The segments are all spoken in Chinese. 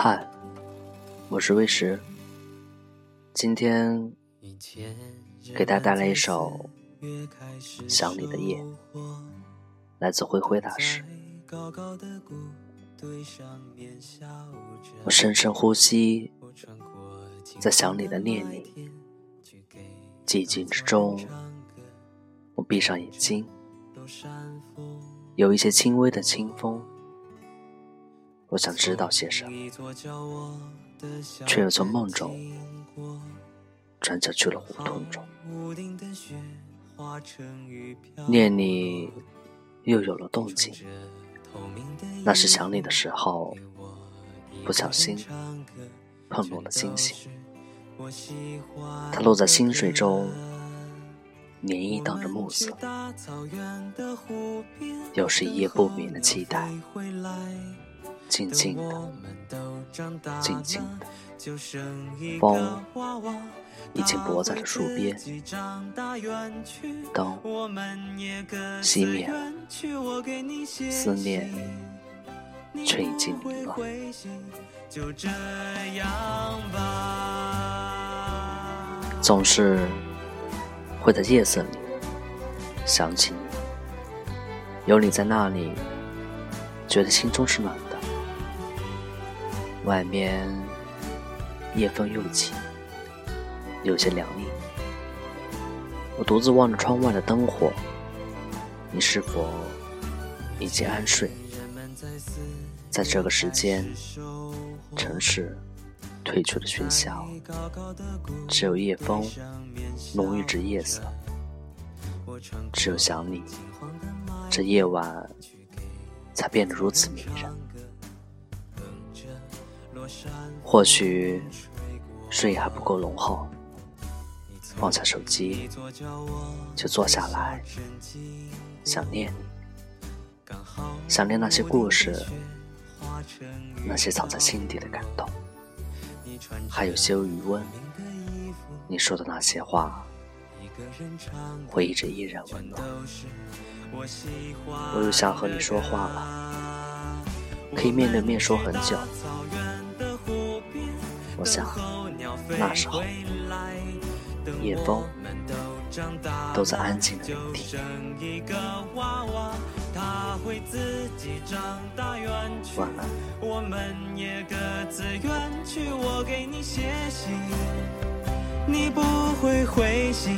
嗨，我是魏石，今天给大家带来一首《想你的夜》，来自灰灰大师。我深深呼吸，在想你的念里，寂静之中，我闭上眼睛，有一些轻微的清风。我想知道些什么，却又从梦中转角去了胡同中。念你又有了动静，那是想你的时候，不小心碰落了星星。它落在心水中，涟漪荡着暮色，又是一夜不眠的期待。静静的，静静的，风已经泊在了树边，灯熄灭了，思念却已经迷乱。总是会在夜色里想起你，有你在那里，觉得心中是暖。外面夜风又起，有些凉意。我独自望着窗外的灯火，你是否已经安睡？在这个时间，城市褪去了喧嚣，只有夜风浓郁着夜色，只有想你，这夜晚才变得如此迷人。或许睡意还不够浓厚，放下手机就坐下来，想念，想念那些故事，那些藏在心底的感动，还有些余温。你说的那些话，回忆着依然温暖。我又想和你说话了，可以面对面说很久。我想，那时候，夜风都在安静的聆听。晚安。你不会回信，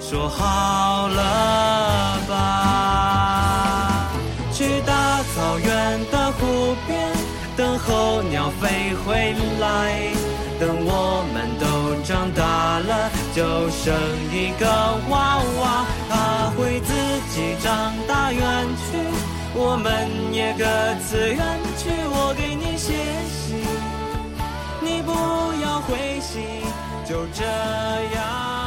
说好了吧？去大草原的湖边，等候鸟飞回来。等我们都长大了，就生一个娃娃，他会自己长大远去，我们也各自远去。我给你写信，你不要灰心，就这样。